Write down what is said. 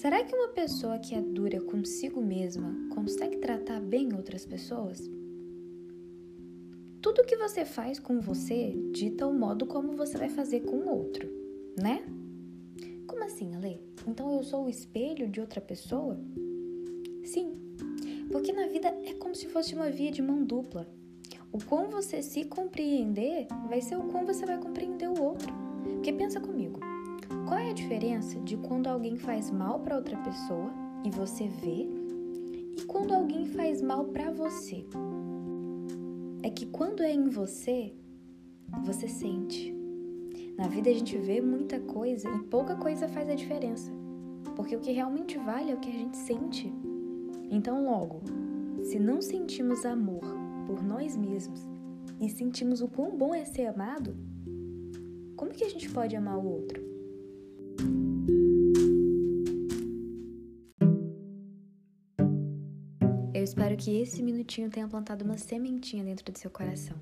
Será que uma pessoa que é dura consigo mesma consegue tratar bem outras pessoas? Tudo que você faz com você dita o modo como você vai fazer com o outro, né? Como assim, Ale? Então eu sou o espelho de outra pessoa? Sim, porque na vida é como se fosse uma via de mão dupla. O quão você se compreender vai ser o quão você vai compreender o outro. Porque pensa comigo, qual é a diferença de quando alguém faz mal para outra pessoa e você vê e quando alguém faz mal para você? É que quando é em você, você sente. Na vida a gente vê muita coisa e pouca coisa faz a diferença. Porque o que realmente vale é o que a gente sente. Então, logo, se não sentimos amor por nós mesmos e sentimos o quão bom é ser amado, como que a gente pode amar o outro? Eu espero que esse minutinho tenha plantado uma sementinha dentro do seu coração.